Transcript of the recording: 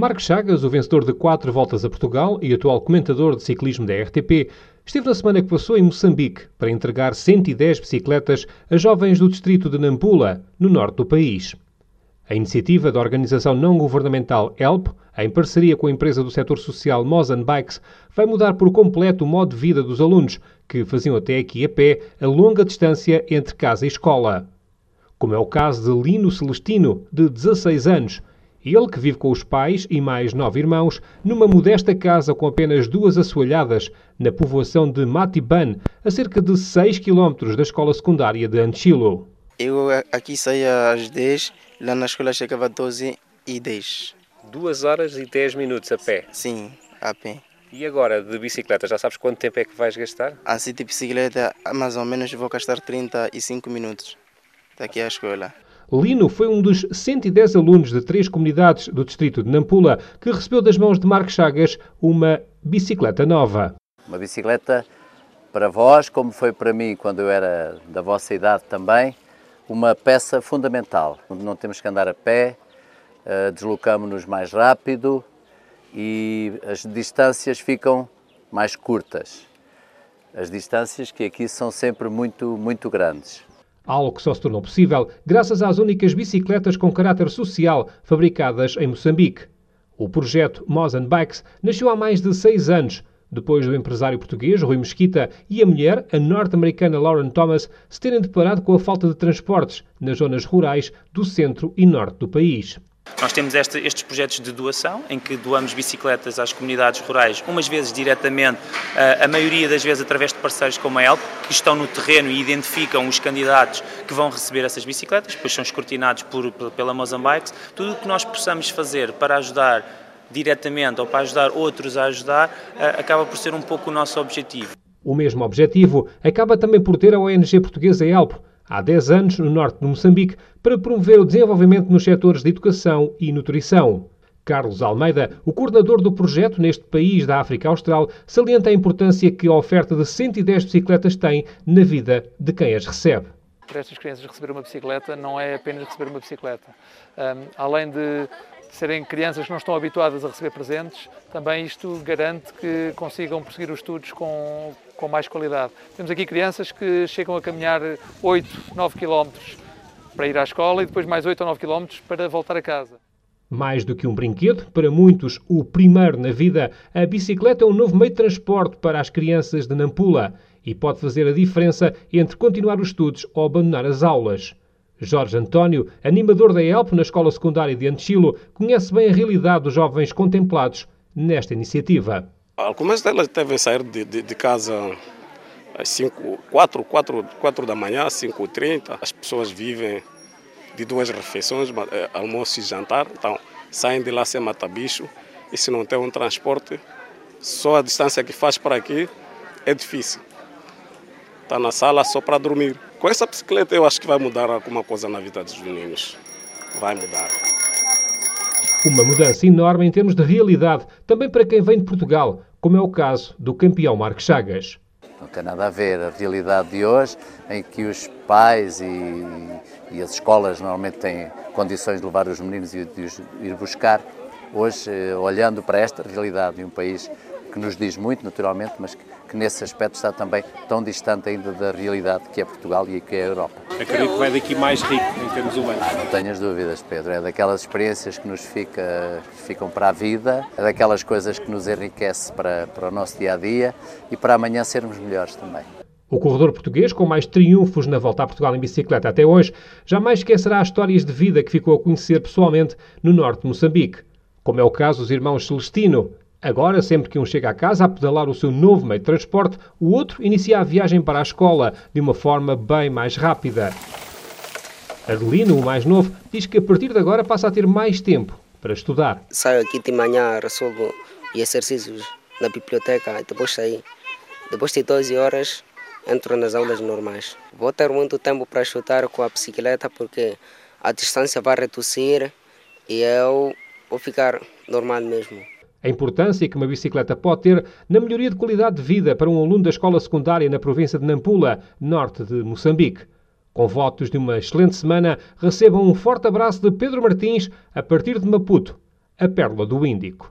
Marcos Chagas, o vencedor de quatro voltas a Portugal e atual comentador de ciclismo da RTP, esteve na semana que passou em Moçambique para entregar 110 bicicletas a jovens do distrito de Nampula, no norte do país. A iniciativa da organização não governamental HELP, em parceria com a empresa do setor social Mozan Bikes, vai mudar por completo o modo de vida dos alunos, que faziam até aqui a pé a longa distância entre casa e escola. Como é o caso de Lino Celestino, de 16 anos, ele que vive com os pais e mais nove irmãos numa modesta casa com apenas duas assoalhadas na povoação de Matiban, a cerca de 6 km da escola secundária de Anchilo. Eu aqui saía às 10, lá na escola chegava às 12 e 10. Duas horas e 10 minutos a pé? Sim, a pé. E agora, de bicicleta, já sabes quanto tempo é que vais gastar? Assim, de bicicleta, mais ou menos vou gastar 35 minutos daqui à escola. Lino foi um dos 110 alunos de três comunidades do distrito de Nampula que recebeu das mãos de Marcos Chagas uma bicicleta nova. Uma bicicleta para vós, como foi para mim quando eu era da vossa idade também, uma peça fundamental. Não temos que andar a pé, eh, deslocamos-nos mais rápido e as distâncias ficam mais curtas. As distâncias que aqui são sempre muito, muito grandes algo que só se tornou possível graças às únicas bicicletas com caráter social fabricadas em Moçambique. O projeto Mozan Bikes nasceu há mais de seis anos, depois do empresário português Rui Mesquita e a mulher, a norte-americana Lauren Thomas, se terem deparado com a falta de transportes nas zonas rurais do centro e norte do país. Nós temos este, estes projetos de doação, em que doamos bicicletas às comunidades rurais, umas vezes diretamente, a maioria das vezes através de parceiros como a ELP, que estão no terreno e identificam os candidatos que vão receber essas bicicletas, depois são escrutinados por, pela Mozambique. Tudo o que nós possamos fazer para ajudar diretamente ou para ajudar outros a ajudar, acaba por ser um pouco o nosso objetivo. O mesmo objetivo acaba também por ter a ONG portuguesa ELP, há 10 anos no norte de Moçambique para promover o desenvolvimento nos setores de educação e nutrição. Carlos Almeida, o coordenador do projeto neste país da África Austral, salienta a importância que a oferta de 110 bicicletas tem na vida de quem as recebe. Para estas crianças receber uma bicicleta não é apenas receber uma bicicleta. Um, além de serem crianças que não estão habituadas a receber presentes, também isto garante que consigam prosseguir os estudos com, com mais qualidade. Temos aqui crianças que chegam a caminhar 8, 9 quilómetros para ir à escola e depois mais 8 ou 9 quilómetros para voltar a casa. Mais do que um brinquedo, para muitos o primeiro na vida, a bicicleta é um novo meio de transporte para as crianças de Nampula e pode fazer a diferença entre continuar os estudos ou abandonar as aulas. Jorge António, animador da ELP na escola secundária de Anchilo, conhece bem a realidade dos jovens contemplados nesta iniciativa. Algumas delas devem sair de, de, de casa às 5, 4, 4, 4 da manhã, 5h30. As pessoas vivem de duas refeições, eh, almoço e jantar, então saem de lá sem matar bicho e se não tem um transporte, só a distância que faz para aqui é difícil. Está na sala só para dormir. Com essa bicicleta eu acho que vai mudar alguma coisa na vida dos meninos. Vai mudar. Uma mudança enorme em termos de realidade, também para quem vem de Portugal, como é o caso do campeão Marcos Chagas. Não tem nada a ver a realidade de hoje, em que os pais e, e as escolas normalmente têm condições de levar os meninos e de os ir buscar. Hoje, eh, olhando para esta realidade de um país que nos diz muito, naturalmente, mas que que nesse aspecto está também tão distante ainda da realidade que é Portugal e que é a Europa. Acredito que vai daqui mais rico em termos humanos. Não tenhas dúvidas, Pedro. É daquelas experiências que nos fica, que ficam para a vida, é daquelas coisas que nos enriquece para, para o nosso dia a dia e para amanhã sermos melhores também. O corredor português, com mais triunfos na volta a Portugal em bicicleta até hoje, jamais esquecerá as histórias de vida que ficou a conhecer pessoalmente no norte de Moçambique. Como é o caso dos irmãos Celestino, Agora, sempre que um chega a casa a pedalar o seu novo meio de transporte, o outro inicia a viagem para a escola de uma forma bem mais rápida. Adelino, o mais novo, diz que a partir de agora passa a ter mais tempo para estudar. Saio aqui de manhã, resolvo exercícios na biblioteca depois sair. Depois de 12 horas, entro nas aulas normais. Vou ter muito tempo para estudar com a bicicleta porque a distância vai reduzir e eu vou ficar normal mesmo a importância que uma bicicleta pode ter na melhoria de qualidade de vida para um aluno da escola secundária na província de Nampula, norte de Moçambique. Com votos de uma excelente semana, recebam um forte abraço de Pedro Martins a partir de Maputo, a pérola do Índico.